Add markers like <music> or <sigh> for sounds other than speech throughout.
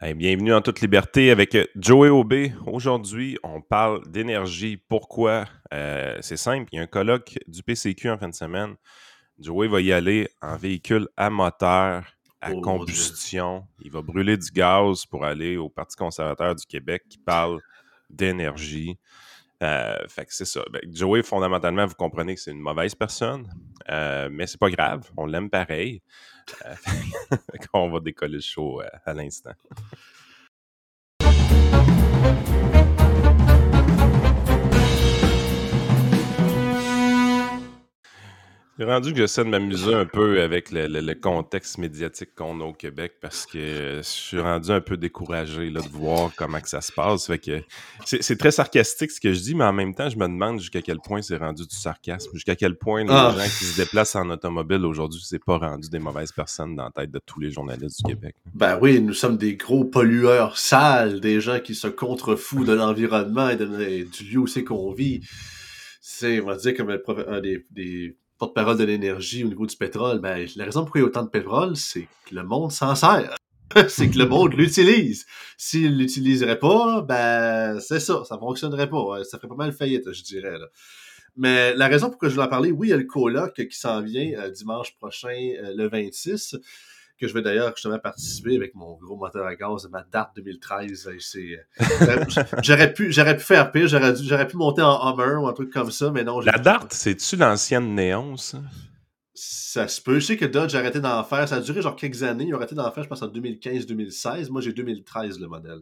bienvenue en toute liberté avec euh, Joey Aubé. Aujourd'hui, on parle d'énergie. Pourquoi? Euh, c'est simple, il y a un colloque du PCQ en fin de semaine. Joey va y aller en véhicule à moteur, à Oh, combustion. Il va brûler du gaz pour aller au Parti conservateur du Québec qui parle d'énergie. Euh, fait que c'est ça. Ben, Joey, fondamentalement, vous comprenez que c'est une mauvaise personne, euh, mais c'est pas grave. On l'aime pareil. Euh, <laughs> qu'on va décoller le show euh, à l'instant. Rendu que j'essaie de m'amuser un peu avec le, le- le contexte médiatique qu'on a au Québec parce que je suis rendu un peu découragé là, de voir comment que ça se passe. Fait que c'est très sarcastique ce que je dis, mais en même temps, je me demande jusqu'à quel point c'est rendu du sarcasme, jusqu'à quel point les Ah. gens qui se déplacent en automobile aujourd'hui, c'est pas rendu des mauvaises personnes dans la tête de tous les journalistes du Québec. Ben oui, nous sommes des gros pollueurs sales, des gens qui se contrefoutent de l'environnement et, de- et du lieu où c'est qu'on vit. C'est, on va dire, comme un, prof- un des, des porte-parole de l'énergie au niveau du pétrole. Ben, la raison pourquoi il y a autant de pétrole, c'est que le monde s'en sert. <laughs> c'est que le monde <laughs> l'utilise. S'il l'utiliserait pas, ben, c'est ça, ça fonctionnerait pas. Ça ferait pas mal faillite, je dirais. Là. Mais la raison pour que je voulais en parler, oui, il y a le colloque qui s'en vient euh, dimanche prochain, euh, le 26 que je vais d'ailleurs justement participer avec mon gros moteur à gaz ma date 2013. Et c'est, euh, <laughs> j'aurais pu, j'aurais pu faire pire, j'aurais j'aurais pu monter en Hummer ou un truc comme ça, mais non. La Dart, c'est-tu l'ancienne Néon, ça? Ça se peut. Je sais que Dodge a arrêté d'en faire. Ça a duré genre quelques années. Ils ont arrêté d'en faire, je pense, en 2015-2016. Moi, j'ai 2013 le modèle.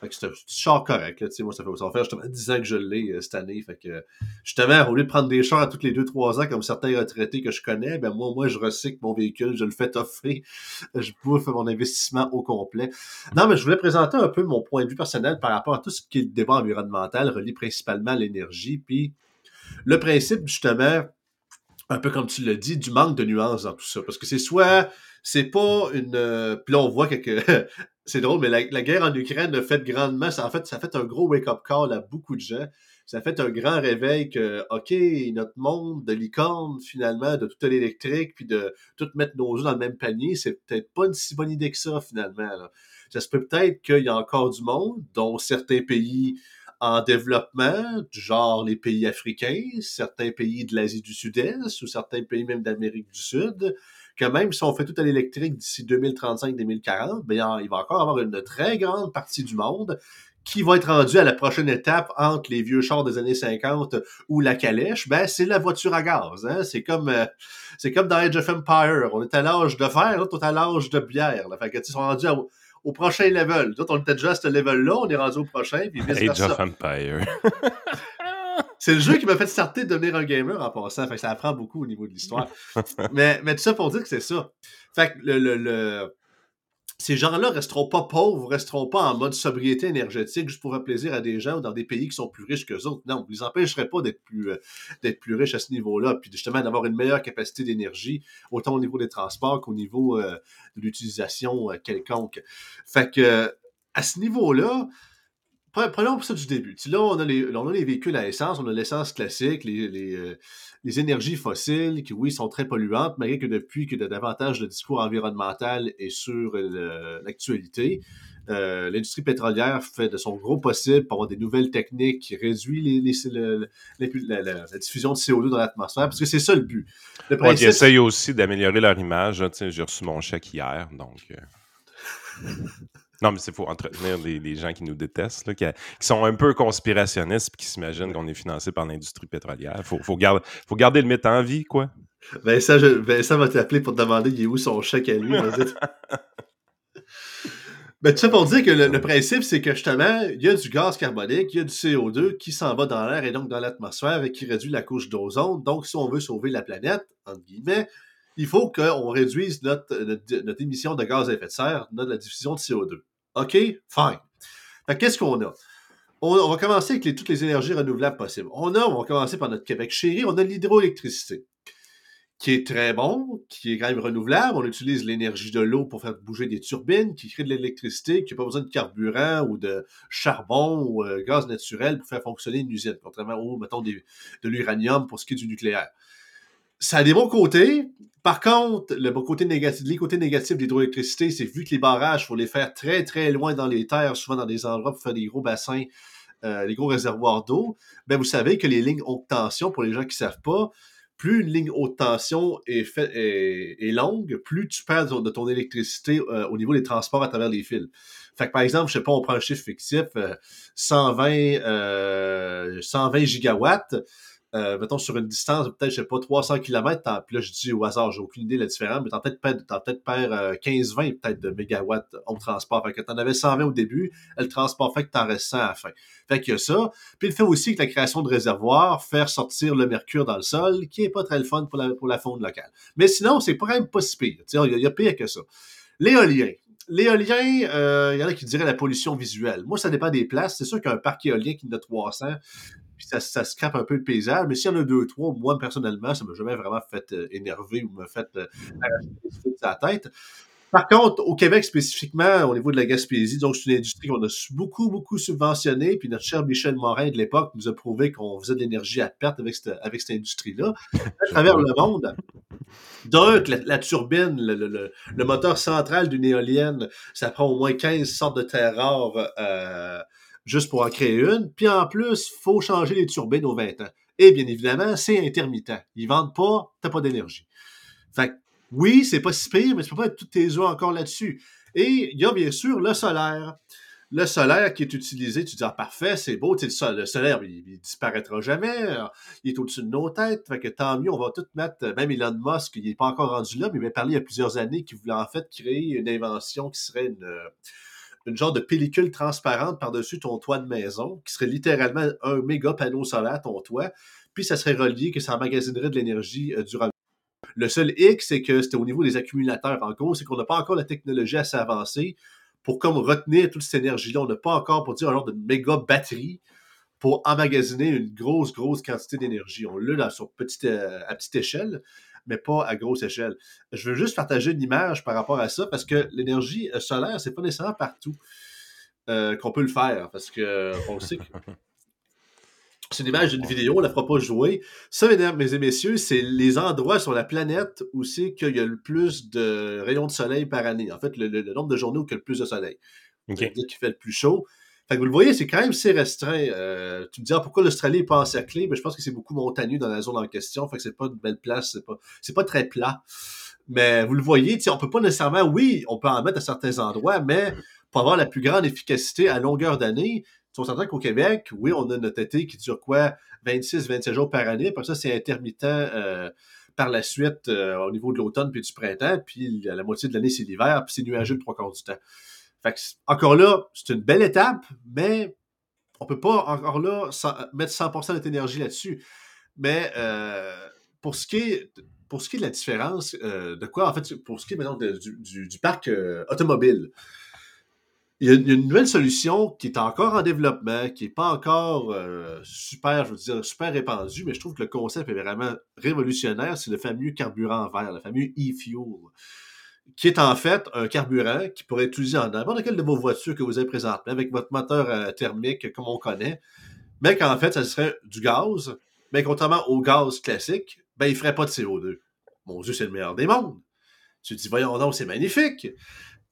Fait que c'est un char correct. Là. Moi, ça fait, ça faire justement 10 ans que je l'ai euh, cette année. Fait que justement, au lieu de prendre des chars à tous les 2-3 ans comme certains retraités que je connais, ben moi, moi, je recycle mon véhicule, je le fais toffer, <laughs> je bouffe mon investissement au complet. Non, mais je voulais présenter un peu mon point de vue personnel par rapport à tout ce qui est le débat environnemental, relié principalement à l'énergie. Puis le principe, justement, un peu comme tu l'as dit, du manque de nuances dans tout ça. Parce que c'est soit, c'est pas une. euh, Puis là, on voit que. <laughs> c'est drôle, mais la, guerre en Ukraine a fait grandement. En fait, ça a fait un gros wake-up call à beaucoup de gens. Ça a fait un grand réveil que, OK, notre monde de licorne, finalement, de tout à l'électrique, puis de tout mettre nos œufs dans le même panier, c'est peut-être pas une si bonne idée que ça, finalement. Ça se peut peut-être qu'il y a encore du monde, dont certains pays en développement, genre les pays africains, certains pays de l'Asie du Sud-Est ou certains pays même d'Amérique du Sud, que même si on fait tout à l'électrique d'ici 2035-2040, ben, il va encore avoir une très grande partie du monde qui va être rendue à la prochaine étape entre les vieux chars des années 50 ou la calèche, ben c'est la voiture à gaz. Hein? C'est comme euh, c'est comme dans Age of Empire. On est à l'âge de fer, est à l'âge de bière. Là. Fait que, ils sont rendus à- au prochain level. D'autres, on était déjà à ce level-là, on est rendu au prochain, puis Age of Empire. <laughs> C'est le jeu qui m'a fait starter de devenir un gamer en passant. Fait que ça apprend beaucoup au niveau de l'histoire. <laughs> mais, mais tout ça pour dire que c'est ça. Fait que le, le- le- ces gens-là resteront pas pauvres, resteront pas en mode sobriété énergétique juste pour faire plaisir à des gens ou dans des pays qui sont plus riches qu'eux autres. Non, vous les empêcherez pas d'être plus, euh, d'être plus riches à ce niveau-là, puis justement d'avoir une meilleure capacité d'énergie, autant au niveau des transports qu'au niveau euh, de l'utilisation euh, quelconque. Fait que à ce niveau-là, Prenons pour ça du début. Là, on a, les, on a les véhicules à essence, on a l'essence classique, les, les, euh, les énergies fossiles qui, oui, sont très polluantes, malgré que depuis que de, davantage le discours environnemental est sur euh, l'actualité, euh, l'industrie pétrolière fait de son gros possible pour avoir des nouvelles techniques qui réduisent les, les- le- le- la, la- la diffusion de CO2 dans l'atmosphère, parce que c'est ça le but. Le Ouais, principe, ils essayent aussi d'améliorer leur image. J'ai reçu mon chèque hier, donc. <laughs> Non, mais c'est faut entretenir les, les gens qui nous détestent, là, qui, qui sont un peu conspirationnistes et qui s'imaginent qu'on est financé par l'industrie pétrolière. Faut, faut, garder, faut garder le mythe en vie, quoi. Vincent, je- Vincent va t'appeler pour te demander il est où son chèque à lui. vas-y. <laughs> Ben, tout ça pour dire que le, le principe, c'est que justement, il y a du gaz carbonique, il y a du CO2 qui s'en va dans l'air et donc dans l'atmosphère et qui réduit la couche d'ozone. Donc, si on veut sauver la planète, entre guillemets, il faut qu'on réduise notre, notre, émission de gaz à effet de serre, notre, diffusion de CO2. OK? Fine. Qu'est-ce qu'on a? On, va commencer avec toutes les énergies renouvelables possibles. On a, on va commencer par notre Québec chéri, on a l'hydroélectricité qui est très bon, qui est quand même renouvelable. On utilise l'énergie de l'eau pour faire bouger des turbines, qui crée de l'électricité, qui n'a pas besoin de carburant ou de charbon ou euh, gaz naturel pour faire fonctionner une usine, contrairement au, mettons, de l'uranium pour ce qui est du nucléaire. Ça a des bons côtés. Par contre, le bon côté négatif, les côtés négatifs de l'hydroélectricité, c'est vu que les barrages, il faut les faire très, très loin dans les terres, souvent dans des endroits pour faire des gros bassins, euh, des gros réservoirs d'eau. Ben, vous savez que les lignes haute tension, pour les gens qui ne savent pas, plus une ligne haute tension est, fait, est, longue, plus tu perds de ton électricité euh, au niveau des transports à travers les fils. Fait que par exemple, je sais pas, on prend un chiffre fictif, 120, euh, 120 gigawatts euh, mettons, sur une distance, peut-être, je sais pas, 300 km, puis là, je dis au hasard, j'ai aucune idée de la différence, mais t'en peut-être peut-être perdre 15-20 peut-être de mégawatts au transport. Fait que t'en avais 120 au début, le transport fait que t'en restes 100 à la fin. Fait qu'il y a ça. Puis il fait aussi que la création de réservoirs, faire sortir le mercure dans le sol, qui est pas très le fun pour la, pour la faune locale. Mais sinon, c'est quand même pas si pire. Il y, a pire que ça. L'éolien. L'éolien, euh, il y en a qui diraient la pollution visuelle. Moi, ça dépend des places. C'est sûr qu'un parc éolien qui en a 300, puis ça, ça scrape un peu le paysage. Mais s'il y en a deux, trois, moi, personnellement, ça m'a jamais vraiment fait euh, énerver ou me fait euh, arracher la tête. Par contre, au Québec spécifiquement, au niveau de la Gaspésie, donc c'est une industrie qu'on a beaucoup, beaucoup subventionnée, puis notre cher Michel Morin de l'époque nous a prouvé qu'on faisait de l'énergie à perte avec cette, avec cette industrie-là. À <laughs> travers le monde, donc la, turbine, le, le, moteur central d'une éolienne, ça prend au moins 15 sortes de terres rares euh, juste pour en créer une. Puis en plus, il faut changer les turbines aux 20 ans. Et bien évidemment, c'est intermittent. Ils vendent pas, t'as pas d'énergie. Fait que, oui, c'est pas si pire, mais tu peux pas être tous tes œufs encore là-dessus. Et il y a bien sûr le solaire. Le solaire qui est utilisé, tu dis, ah, parfait, c'est beau, le, sol, le solaire, il, disparaîtra jamais, il est au-dessus de nos têtes, fait que tant mieux, on va tout mettre, même Elon Musk, il n'est pas encore rendu là, mais il m'a parlé il y a plusieurs années qu'il voulait en fait créer une invention qui serait une, une genre de pellicule transparente par-dessus ton toit de maison, qui serait littéralement un méga panneau solaire ton toit, puis ça serait relié, que ça emmagasinerait de l'énergie euh, durable. Le seul X, c'est que c'était au niveau des accumulateurs. En gros, c'est qu'on n'a pas encore la technologie assez avancée pour comme retenir toute cette énergie-là. On n'a pas encore, pour dire, un genre de méga batterie pour emmagasiner une grosse, grosse quantité d'énergie. On l'a sur petite, euh, à petite échelle, mais pas à grosse échelle. Je veux juste partager une image par rapport à ça parce que l'énergie euh, solaire, c'est pas nécessairement partout euh, qu'on peut le faire parce qu'on euh, sait que. <laughs> C'est une image d'une vidéo, on ne la fera pas jouer. Ça, mesdames et messieurs, c'est les endroits sur la planète où c'est qu'il y a le plus de rayons de soleil par année. En fait, le, nombre de journées où il y a le plus de soleil. Okay. qui fait le plus chaud. Fait que vous le voyez, c'est quand même assez restreint. Euh, tu me dis, ah, pourquoi l'Australie n'est pas encerclée? Ben, je pense que c'est beaucoup montagneux dans la zone en question. Fait que c'est pas une belle place. C'est pas, c'est pas très plat. Mais vous le voyez, on peut pas nécessairement, oui, on peut en mettre à certains endroits, mais pour avoir la plus grande efficacité à longueur d'année, on s'entend qu'au Québec, oui, on a notre été qui dure quoi? 26, 27 jours par année. Pour ça, c'est intermittent euh, par la suite euh, au niveau de l'automne puis du printemps. Puis la moitié de l'année, c'est l'hiver, puis c'est nuageux le trois quarts du temps encore là, c'est une belle étape, mais on peut pas encore là mettre 100% de notre énergie là-dessus. Mais euh, pour, ce qui est, pour ce qui est de la différence, euh, de quoi, en fait, pour ce qui est maintenant du, parc euh, automobile, il y, a, une nouvelle solution qui est encore en développement, qui n'est pas encore super, je veux dire, super répandue, mais je trouve que le concept est vraiment révolutionnaire. C'est le fameux carburant vert, le fameux e-fuel qui est en fait un carburant qui pourrait être utilisé dans n'importe quelle de vos voitures que vous avez présentement, avec votre moteur euh, thermique comme on connaît, mais qu'en fait, ça serait du gaz, mais contrairement au gaz classique, ben, il ne ferait pas de CO2. Mon Dieu, c'est le meilleur des mondes. Tu te dis, voyons donc, c'est magnifique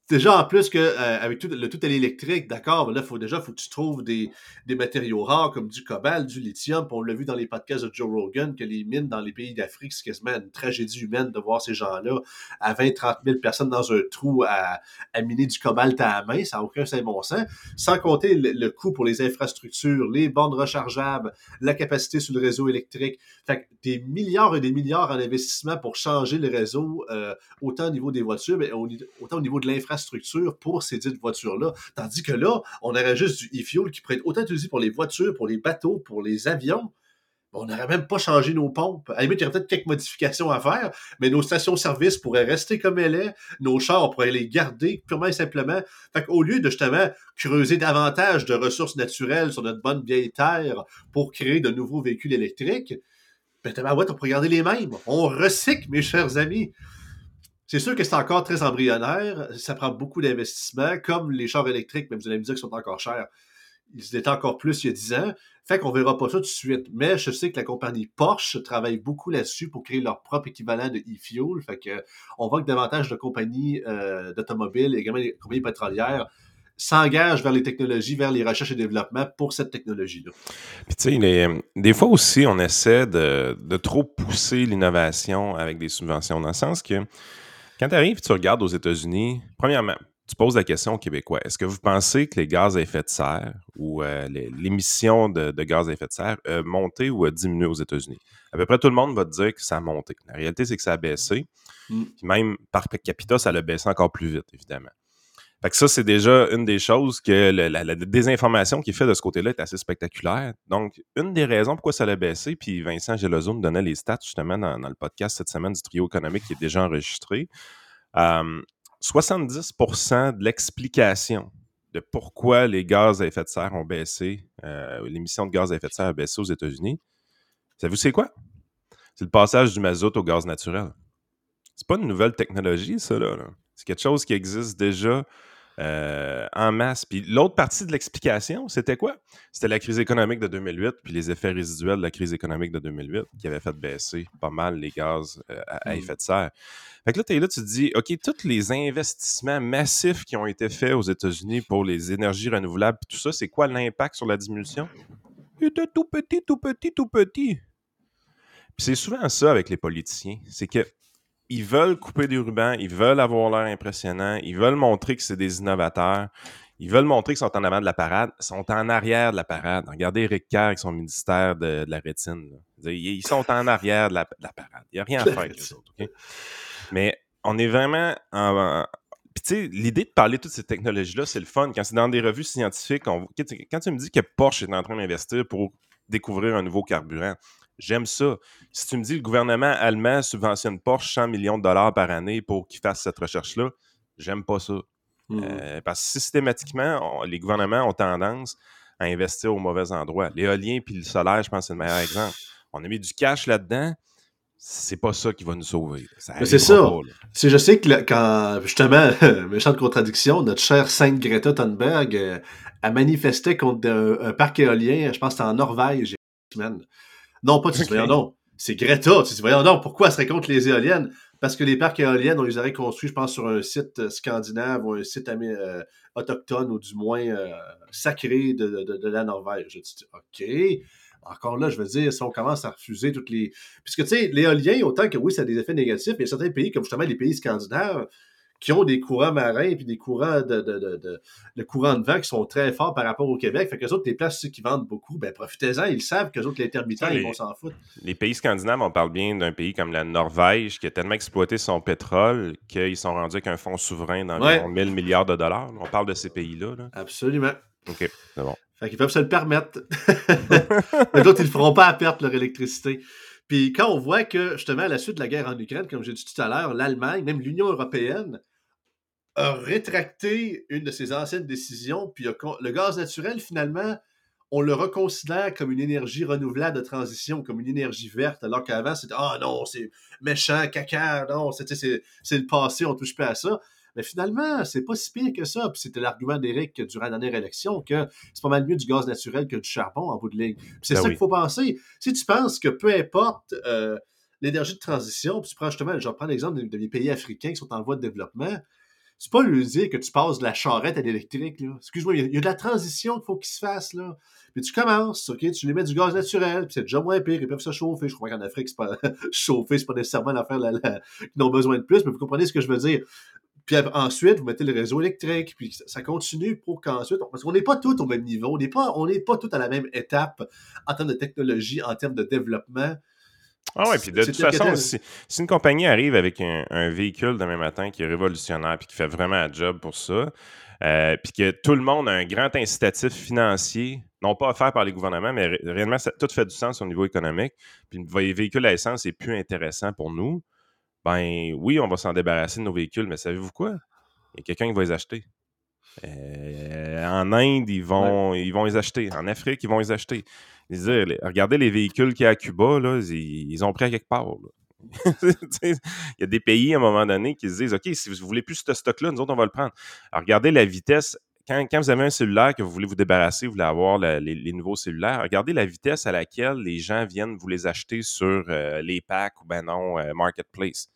déjà en plus que euh, avec tout le tout à l'électrique, d'accord, là, faut déjà faut que tu trouves des, des, matériaux rares comme du cobalt, du lithium. on l'a vu dans les podcasts de Joe Rogan que les mines dans les pays d'Afrique, c'est quasiment une tragédie humaine de voir ces gens-là à 20, 30 000 personnes dans un trou à, à miner du cobalt à la main, ça n'a aucun bon sens. Sans compter le, coût pour les infrastructures, les bandes rechargeables, la capacité sur le réseau électrique. Fait que des milliards et des milliards en investissement pour changer le réseau, euh, autant au niveau des voitures, mais autant au niveau de l'infrastructure structure pour ces dites voitures-là. Tandis que là, on aurait juste du e-fuel qui pourrait être autant utilisé pour les voitures, pour les bateaux, pour les avions. On n'aurait même pas changé nos pompes. À il y aurait peut-être quelques modifications à faire, mais nos stations-service pourraient rester comme elles sont. Nos chars, on pourrait les garder purement et simplement. Fait qu'au lieu de justement creuser davantage de ressources naturelles sur notre bonne vieille terre pour créer de nouveaux véhicules électriques, ben, ouais, on pourrait garder les mêmes. On recycle, mes chers amis. C'est sûr que c'est encore très embryonnaire. Ça prend beaucoup d'investissement, comme les chars électriques, mais vous allez me dire qu'ils sont encore chers. ils étaient encore plus il y a 10 ans. Fait qu'on verra pas ça tout de suite. Mais je sais que la compagnie Porsche travaille beaucoup là-dessus pour créer leur propre équivalent de e-fuel. Fait que on voit que davantage de compagnies euh, d'automobiles, également des compagnies pétrolières, s'engagent vers les technologies, vers les recherches et développements pour cette technologie-là. Puis tu sais, des fois aussi, on essaie de, de trop pousser l'innovation avec des subventions, dans le sens que quand tu arrives et tu regardes aux États-Unis, premièrement, tu poses la question aux Québécois. Est-ce que vous pensez que les gaz à effet de serre ou euh, l'émission de, gaz à effet de serre a monté ou a diminué aux États-Unis? À peu près tout le monde va te dire que ça a monté. La réalité, c'est que ça a baissé. Mm. Puis même par capita, ça a baissé encore plus vite, évidemment. Fait que ça, c'est déjà une des choses que la, désinformation qui est faite de ce côté-là est assez spectaculaire. Donc, une des raisons pourquoi ça a baissé, puis Vincent Gelozo nous donnait les stats justement dans, le podcast cette semaine du trio économique qui est déjà enregistré. Euh, 70% de l'explication de pourquoi les gaz à effet de serre ont baissé, euh, l'émission de gaz à effet de serre a baissé aux États-Unis, savez-vous c'est quoi? C'est le passage du mazout au gaz naturel. C'est pas une nouvelle technologie, ça, là. C'est quelque chose qui existe déjà euh, en masse. Puis l'autre partie de l'explication, c'était quoi? C'était la crise économique de 2008, puis les effets résiduels de la crise économique de 2008 qui avaient fait baisser pas mal les gaz euh, à, mmh. effet de serre. Fait que là, tu es là, tu te dis, OK, tous les investissements massifs qui ont été faits aux États-Unis pour les énergies renouvelables, puis tout ça, c'est quoi l'impact sur la diminution? Il était tout petit, tout petit, tout petit. Puis c'est souvent ça avec les politiciens. C'est que ils veulent couper des rubans, ils veulent avoir l'air impressionnant, ils veulent montrer que c'est des innovateurs, ils veulent montrer qu'ils sont en avant de la parade, sont en arrière de la parade. Regardez Eric Kerr avec son ministère de, la rétine. Ils sont en arrière de la, parade. Il n'y a rien à faire avec les autres. Mais on est vraiment en, puis, tu sais, l'idée de parler de toutes ces technologies-là, c'est le fun. Quand c'est dans des revues scientifiques, quand tu me dis que Porsche est en train d'investir pour découvrir un nouveau carburant, J'aime ça. Si tu me dis que le gouvernement allemand subventionne Porsche 100 millions de dollars par année pour qu'il fasse cette recherche-là, j'aime pas ça. Mmh. Euh, parce que systématiquement, les gouvernements ont tendance à investir au mauvais endroit. L'éolien puis le solaire, je pense que c'est le meilleur exemple. On a mis du cash là-dedans. C'est pas ça qui va nous sauver. C'est ça. je sais que quand, justement, <laughs> méchante contradiction, notre chère Sainte Greta Thunberg euh, a manifesté contre un, parc éolien, je pense que c'était en Norvège, semaine. Non, pas tu voyons donc. C'est Greta. Tu dis, voyons donc, pourquoi elle serait contre les éoliennes? Parce que les parcs éoliennes, on les aurait construits, je pense, sur un site euh, scandinave ou un site euh, autochtone ou du moins euh, sacré de, la Norvège. Je dis, OK. Encore là, je veux dire, si on commence à refuser toutes les. Puisque, tu sais, l'éolien, autant que oui, ça a des effets négatifs, il y a certains pays, comme justement les pays scandinaves, qui ont des courants marins et des courants de, de, de, courants de vent qui sont très forts par rapport au Québec. Fait que les autres, les places qui vendent beaucoup, ben profitez-en, ils savent que les autres, l'intermittent, ils vont s'en foutre. Les pays scandinaves, on parle bien d'un pays comme la Norvège qui a tellement exploité son pétrole qu'ils sont rendus avec un fonds souverain d'environ 1000 milliards de dollars. On parle de ces pays-là. Absolument. OK, c'est bon. Fait qu'ils peuvent se le permettre. <laughs> les autres, ils ne feront pas à perte leur électricité. Puis quand on voit que, justement, à la suite de la guerre en Ukraine, comme j'ai dit tout à l'heure, l'Allemagne, même l'Union européenne, a rétracté une de ses anciennes décisions, puis le gaz naturel, finalement, on le reconsidère comme une énergie renouvelable de transition, comme une énergie verte, alors qu'avant, c'était Ah non, c'est méchant, caca, non, c'est le passé, on touche pas à ça. Mais finalement, c'est pas si pire que ça. Puis c'était l'argument d'Éric durant la dernière élection que c'est pas mal mieux du gaz naturel que du charbon en bout de ligne. c'est ben ça qu'il faut penser. Si tu penses que peu importe euh, l'énergie de transition, puis tu prends justement, je reprends l'exemple de, des pays africains qui sont en voie de développement, c'est pas lui dire que tu passes de la charrette à l'électrique. Excuse-moi, il y, a de la transition qu'il faut qu'il se fasse. Là. Puis tu commences, OK, tu lui mets du gaz naturel, puis c'est déjà moins pire, ils peuvent se chauffer. Je crois qu'en Afrique, c'est pas <laughs> chauffer, c'est pas nécessairement l'affaire la, qu'ils ont besoin de plus, mais vous comprenez ce que je veux dire. Puis ensuite, vous mettez le réseau électrique, puis ça, continue pour qu'ensuite, parce qu'on n'est pas tous au même niveau, on n'est pas, on pas tous à la même étape en termes de technologie, en termes de développement. Ah ouais, puis de toute façon, si, une compagnie arrive avec un, véhicule demain matin qui est révolutionnaire puis qui fait vraiment un job pour ça, euh, puis que tout le monde a un grand incitatif financier, non pas offert par les gouvernements, mais réellement, ça, tout fait du sens au niveau économique, puis le véhicule à essence est plus intéressant pour nous, ben oui, on va s'en débarrasser de nos véhicules, mais savez-vous quoi? Il y a quelqu'un qui va les acheter. Euh, en Inde, ils vont, ils vont les acheter. En Afrique, ils vont les acheter regardez les véhicules qu'il y a à Cuba, là, ils, ont pris à quelque part. <laughs> il y a des pays à un moment donné qui se disent OK, si vous voulez plus ce stock-là, nous autres, on va le prendre. regardez la vitesse quand, vous avez un cellulaire que vous voulez vous débarrasser, vous voulez avoir les, nouveaux cellulaires, regardez la vitesse à laquelle les gens viennent vous les acheter sur euh, les packs ou ben non, euh, Marketplace.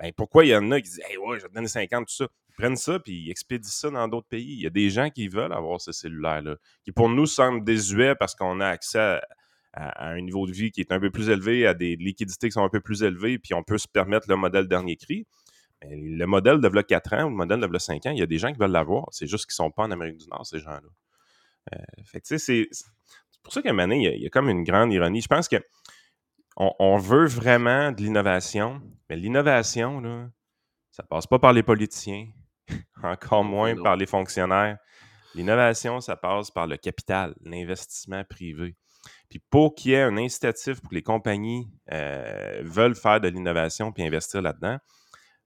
Ben, pourquoi il y en a qui disent ouais, je vais te donner 50, tout ça. Ils prennent ça puis ils expédient ça dans d'autres pays. Il y a des gens qui veulent avoir ce cellulaire-là, qui pour nous semble désuet parce qu'on a accès à, un niveau de vie qui est un peu plus élevé, à des liquidités qui sont un peu plus élevées, puis on peut se permettre le modèle dernier cri. le modèle de 4 ans ou le modèle de 5 ans, il y a des gens qui veulent l'avoir. C'est juste qu'ils ne sont pas en Amérique du Nord, ces gens-là. Euh, fait que, c'est pour ça qu'à un moment il y, a, comme une grande ironie. Je pense que on, veut vraiment de l'innovation, mais l'innovation, là, ça passe pas par les politiciens, <laughs> encore moins par les fonctionnaires. L'innovation, ça passe par le capital, l'investissement privé. Puis pour qu'il y ait un incitatif pour que les compagnies euh, veulent faire de l'innovation puis investir là-dedans,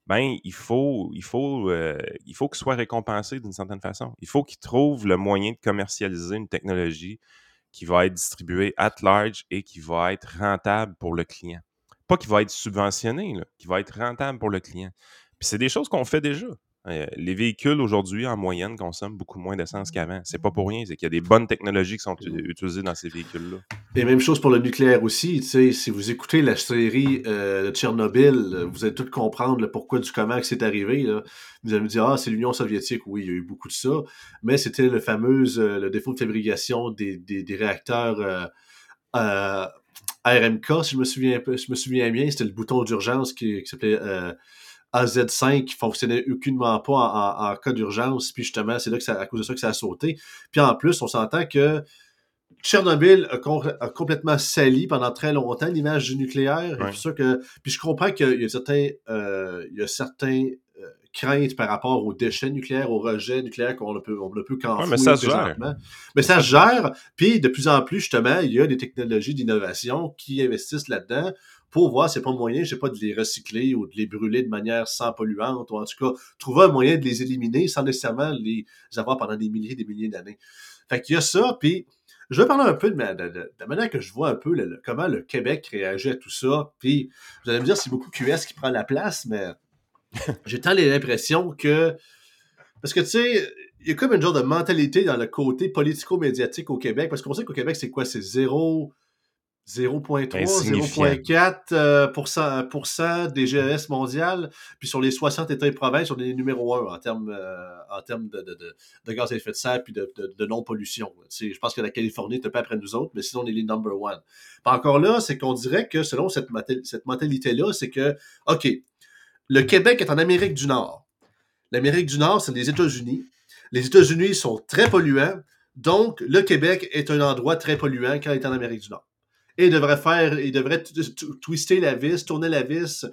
ben il faut, il faut, euh, il faut qu'ils soient récompensés d'une certaine façon. Il faut qu'ils trouvent le moyen de commercialiser une technologie qui va être distribué at large et qui va être rentable pour le client. Pas qui va être subventionné, qui va être rentable pour le client. Puis c'est des choses qu'on fait déjà. Euh, les véhicules aujourd'hui, en moyenne, consomment beaucoup moins d'essence qu'avant. C'est pas pour rien, c'est qu'il y a des bonnes technologies qui sont utilisées dans ces véhicules-là. Et même chose pour le nucléaire aussi. Si vous écoutez la série euh, de Tchernobyl, euh, vous allez tout comprendre le pourquoi du comment que c'est arrivé. Vous allez me dire, ah, c'est l'Union soviétique. Oui, il y a eu beaucoup de ça. Mais c'était le fameux le défaut de fabrication des, réacteurs RMK, si je me souviens, je me souviens bien. C'était le bouton d'urgence qui, qui s'appelait AZ5 qui fonctionnait aucunement pas en, cas d'urgence. Puis justement, c'est là que ça, à cause de ça que ça a sauté. Puis en plus, on s'entend que Tchernobyl a, complètement sali pendant très longtemps l'image du nucléaire. que, puis je comprends qu'il y a certains, euh, il y a certains euh, craintes par rapport aux déchets nucléaires, aux rejets nucléaires qu'on ne peut, on ne peut qu'enfouir mais ça se gère. Mais ça se gère. Puis de plus en plus, justement, il y a des technologies d'innovation qui investissent là-dedans pour voir c'est pas moyen, je sais pas, de les recycler ou de les brûler de manière sans polluante, ou en tout cas, trouver un moyen de les éliminer sans nécessairement les avoir pendant des milliers et des milliers d'années. Fait qu'il y a ça, puis je vais parler un peu de, la manière que je vois un peu comment le Québec réagit à tout ça. Puis vous allez me dire, c'est beaucoup QS qui prend la place, mais <laughs> j'ai tant l'impression que. Parce que tu sais, il y a comme une genre de mentalité dans le côté politico-médiatique au Québec, parce qu'on sait qu'au Québec, c'est quoi? C'est zéro 0,3, 0,4% euh, des GES mondiales. Puis sur les 60 États et provinces, on est numéro 1 en termes, euh, en termes de, de, de, gaz à effet de serre de, de non-pollution. Je pense que la Californie est un peu après nous autres, mais sinon, on est les number one. encore là, c'est qu'on dirait que selon cette, cette mentalité-là, c'est que, OK, le Québec est en Amérique du Nord. L'Amérique du Nord, c'est les États-Unis. Les États-Unis sont très polluants. Donc, le Québec est un endroit très polluant quand il est en Amérique du Nord et il devrait faire, il devrait twister la vis, tourner la vis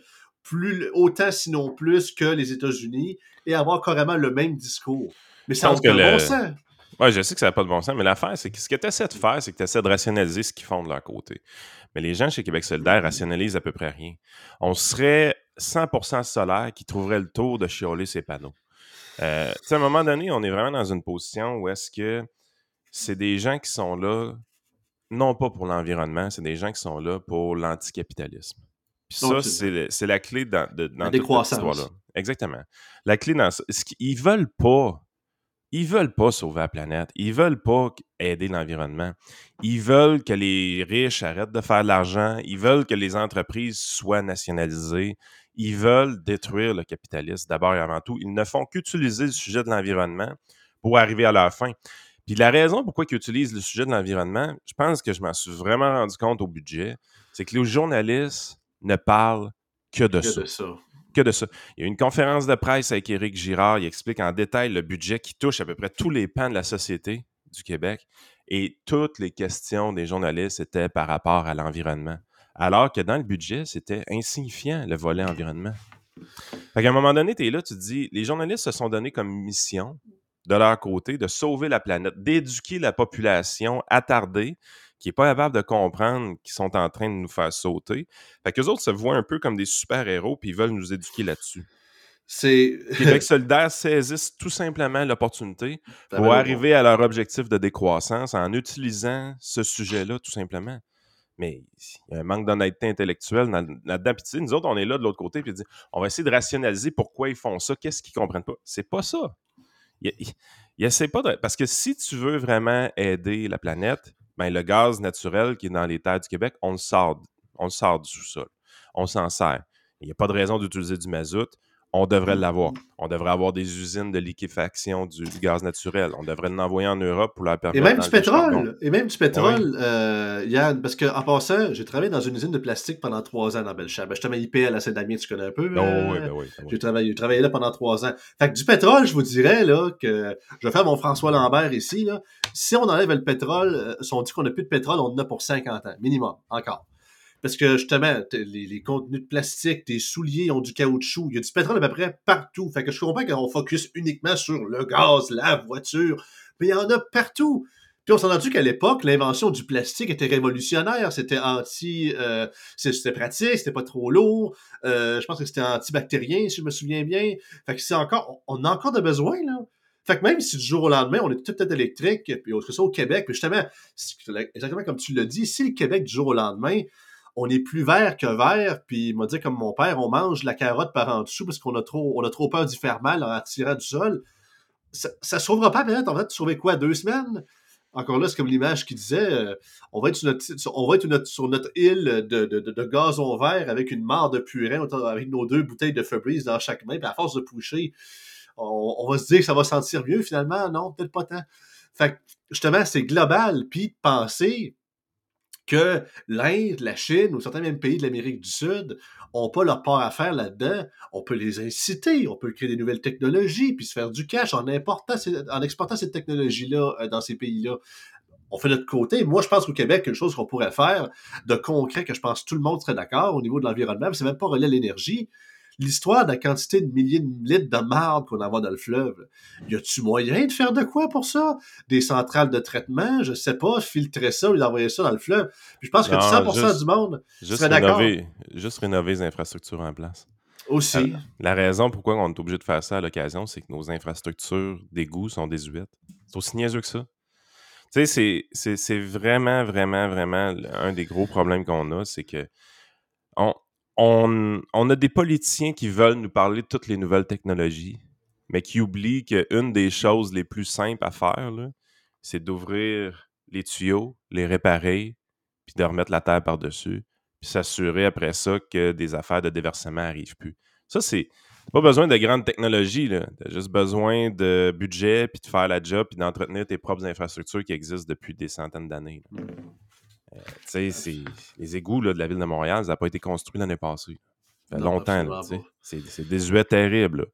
plus, autant sinon plus que les États-Unis et avoir carrément le même discours. Mais ça n'a pas de bon sens. Oui, je sais que ça n'a pas de bon sens, mais l'affaire, c'est que ce que tu essaies de faire, c'est que tu essaies de rationaliser ce qu'ils font de leur côté. Mais les gens chez Québec solidaire rationalisent à peu près rien. On serait 100% solaire qui trouverait le tour de chioler ces panneaux. Euh, à un moment donné, on est vraiment dans une position où est-ce que c'est des gens qui sont là non pas pour l'environnement, c'est des gens qui sont là pour l'anticapitalisme. Puis ça, c'est la clé dans, de, dans toute cette histoire-là. Exactement. La clé dans ça, ils veulent pas, ils veulent pas sauver la planète. Ils veulent pas aider l'environnement. Ils veulent que les riches arrêtent de faire de l'argent. Ils veulent que les entreprises soient nationalisées. Ils veulent détruire le capitalisme d'abord et avant tout. Ils ne font qu'utiliser le sujet de l'environnement pour arriver à leur fin. Puis la raison pourquoi ils utilisent le sujet de l'environnement, je pense que je m'en suis vraiment rendu compte au budget, c'est que les journalistes ne parlent que de, ça. Que de ça. Il y a une conférence de presse avec Éric Girard, il explique en détail le budget qui touche à peu près tous les pans de la société du Québec. Et toutes les questions des journalistes étaient par rapport à l'environnement. Alors que dans le budget, c'était insignifiant le volet environnement. Fait qu'à un moment donné, tu es là, tu te dis, les journalistes se sont donnés comme mission de leur côté de sauver la planète, d'éduquer la population attardée qui n'est pas capable de comprendre qu'ils sont en train de nous faire sauter. Fait qu'eux autres se voient un peu comme des super-héros puis ils veulent nous éduquer là-dessus. C'est. <laughs> Québec solidaire saisissent tout simplement l'opportunité pour arriver à leur objectif de décroissance en utilisant ce sujet-là, tout simplement. Mais il y a un manque d'honnêteté intellectuelle là-dedans. Puis nous autres, on est là de l'autre côté, puis on va essayer de rationaliser pourquoi ils font ça, qu'est-ce qu'ils comprennent pas. C'est pas ça il essaie pas. Parce que si tu veux vraiment aider la planète, ben, le gaz naturel qui est dans les terres du Québec, on le sort, on le sort du sous-sol. On s'en sert. Il n'y a pas de raison d'utiliser du mazout on devrait l'avoir. On devrait avoir des usines de liquéfaction du, gaz naturel. On devrait l'envoyer en Europe pour la permettre. Et même du pétrole. Et même du pétrole, euh, Yann. Parce qu'en passant, j'ai travaillé dans une usine de plastique pendant trois ans dans Belchab. Ben, je travaillais IPL à Saint-Damien, tu connais un peu. Oh, oui, ben oui, ben J'ai travaillé, travaillé, là pendant trois ans. Fait que du pétrole, je vous dirais là, que je vais faire mon François Lambert ici. Là. Si on enlève le pétrole, euh, si on dit qu'on n'a plus de pétrole, on en a pour 50 ans, minimum, encore. Parce que justement, les, contenus de plastique, tes souliers ont du caoutchouc, il y a du pétrole à peu près partout. Fait que je comprends qu'on focus uniquement sur le gaz, la voiture, mais il y en a partout. Puis on s'en a rendu qu'à l'époque, l'invention du plastique était révolutionnaire. C'était anti, euh, c'était pratique, c'était pas trop lourd. Euh, je pense que c'était antibactérien, si je me souviens bien. Fait que c'est encore, on a encore de besoin là. Fait que même si du jour au lendemain, on est tout être électrique, puis autre ça au Québec, puis justement, exactement comme tu l'as dit, si le Québec du jour au lendemain, on est plus vert que vert, puis il m'a dit comme mon père, on mange la carotte par en dessous parce qu'on a trop, on a trop peur d'y faire mal en tirant du sol. Ça, ne sauvera pas peut-être, en fait, sauver quoi, deux semaines? Encore là, c'est comme l'image qui disait, euh, on va être sur notre, on île de, de, de, gazon vert avec une mare de purin, avec nos deux bouteilles de Febreze dans chaque main, puis à force de pousser, on, va se dire que ça va sentir mieux finalement. Non, peut-être pas tant. Fait que, justement, c'est global, puis penser que l'Inde, la Chine ou certains même pays de l'Amérique du Sud n'ont pas leur part à faire là-dedans, on peut les inciter, on peut créer des nouvelles technologies, puis se faire du cash en, exportant cette technologie-là euh, dans ces pays-là. On fait notre côté. Moi, je pense qu'au Québec, quelque chose qu'on pourrait faire de concret, que je pense que tout le monde serait d'accord au niveau de l'environnement, c'est même pas relié à l'énergie, l'histoire de la quantité de milliers de litres de marde qu'on envoie dans le fleuve. Y a-tu moyen de faire de quoi pour ça? Des centrales de traitement, je sais pas, filtrer ça ou d'envoyer ça dans le fleuve. Puis je pense que 100% du monde serait d'accord. Juste rénover les infrastructures en place. Aussi. Euh, la raison pourquoi on est obligé de faire ça à l'occasion, c'est que nos infrastructures d'égout sont désuètes. C'est aussi niaiseux que ça. Tu sais, c'est vraiment, vraiment, vraiment un des gros problèmes qu'on a, c'est que on, on, a des politiciens qui veulent nous parler de toutes les nouvelles technologies, mais qui oublient qu'une des choses les plus simples à faire, c'est d'ouvrir les tuyaux, les réparer, puis de remettre la terre par-dessus, puis s'assurer après ça que des affaires de déversement n'arrivent plus. Ça, c'est pas besoin de grandes technologies, tu as juste besoin de budget, puis de faire la job, puis d'entretenir tes propres infrastructures qui existent depuis des centaines d'années. Euh, les égouts de la ville de Montréal, ça n'a pas été construit l'année passée. Ça fait longtemps. C'est désuet terrible.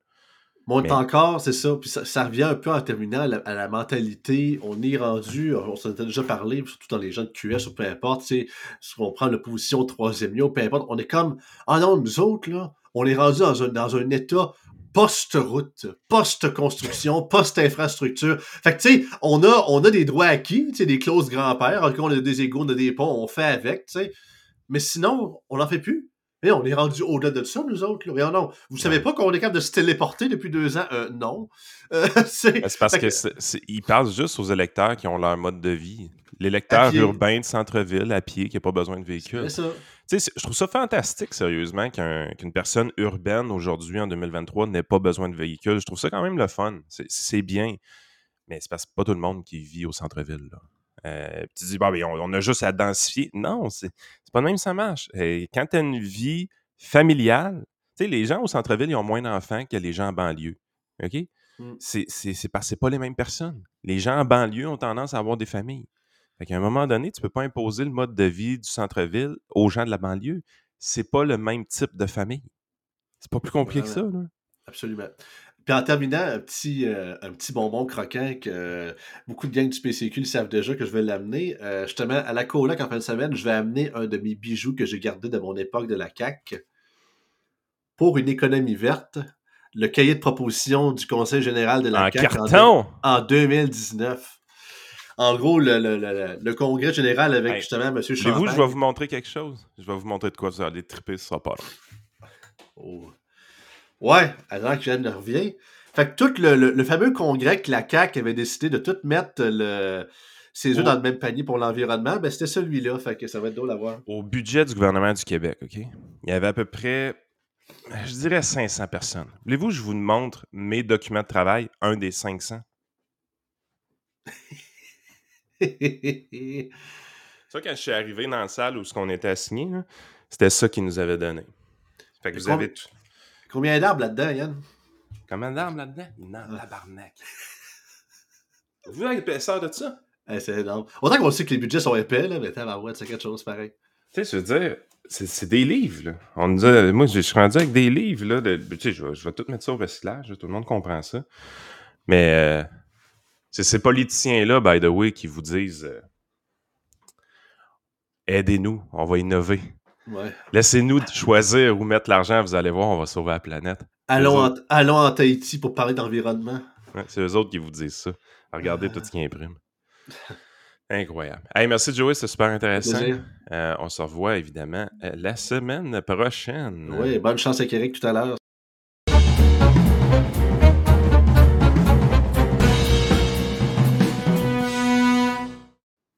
Monte encore, c'est ça. Puis ça, revient un peu en terminant à la, mentalité. On est rendu, on s'en était déjà parlé, surtout dans les gens de QS ou peu importe, si on prend l'opposition au troisième lieu, peu importe, on est comme, ah non, nous autres, là, on est rendu dans un, dans un état post-route, post-construction, post-infrastructure. Fait que, tu sais, on a, on a des droits acquis, tu sais, des clauses grand-père, on a des égaux, on a des ponts, on fait avec, tu sais. Mais sinon, on n'en fait plus. Et on est rendu au-delà de ça, nous autres. Là. non, vous savez pas qu'on est capable de se téléporter depuis deux ans? Euh, non. <laughs> Euh, c'est parce qu'ils parlent juste aux électeurs qui ont leur mode de vie. L'électeur urbain de centre-ville, à pied, qui n'a pas besoin de véhicule. C'est ça je trouve ça fantastique, sérieusement, qu'une personne urbaine aujourd'hui, en 2023, n'ait pas besoin de véhicule. Je trouve ça quand même le fun. C'est bien. Mais c'est parce que pas tout le monde qui vit au centre-ville. Euh, tu dis, bah, on, a juste à densifier. Non, c'est pas de même ça marche. Et quand tu as une vie familiale, tu sais, les gens au centre-ville, ils ont moins d'enfants que les gens en banlieue. OK? Mmh. C'est parce que pas les mêmes personnes. Les gens en banlieue ont tendance à avoir des familles. Fait qu'à un moment donné, tu peux pas imposer le mode de vie du centre-ville aux gens de la banlieue. C'est pas le même type de famille. C'est pas plus compliqué que ça, là. Absolument. Puis en terminant, un petit, euh, un petit bonbon croquant que beaucoup de gangs du PCQ le savent déjà que je vais l'amener. Euh, justement, à la coloc en fin de semaine, je vais amener un de mes bijoux que j'ai gardé de mon époque de la CAC pour une économie verte. Le cahier de proposition du Conseil général de la en, en 2019 en gros, le, congrès général avec justement M. Champagne. vous, je vais vous montrer quelque chose. Je vais vous montrer de quoi vous allez triper, ce sera pas oh. Ouais, alors que je revient. Fait que tout le, fameux congrès que la CAQ avait décidé de tout mettre le, ses œufs dans le même panier pour l'environnement, ben c'était celui-là. Fait que ça va être drôle à voir. Au budget du gouvernement du Québec, OK? Il y avait à peu près, je dirais 500 personnes. Voulez-vous que je vous montre mes documents de travail, un des 500? <laughs> <laughs> Ça, quand je suis arrivé dans la salle où ce qu'on était assigné, c'était ça qu'ils nous avaient donné. Fait que vous avez tout. Combien d'arbres là-dedans, Yann? Combien d'arbres là-dedans? Non, ah. tabarnak. <laughs> Vous avez l'épaisseur de ça? c'est énorme. Autant qu'on sait que les budgets sont épais, là, mais tabarouette, c'est quelque chose pareil. Tu sais, je veux dire, c'est des livres, là. On nous a, moi, je suis rendu avec des livres, là. De, tu sais, je vais, je vais, tout mettre ça au recyclage, tout le monde comprend ça. Mais euh, c'est ces politiciens-là, by the way, qui vous disent euh, aidez-nous, on va innover. Laissez-nous choisir où mettre l'argent, vous allez voir, on va sauver la planète. Allons, en, allons en Tahiti pour parler d'environnement. c'est eux autres qui vous disent ça. Regardez tout ce qu'ils impriment. <laughs> Incroyable. Hey, merci Joey, c'est super intéressant. Euh, on se revoit évidemment euh, la semaine prochaine. Oui, bonne chance avec Eric tout à l'heure.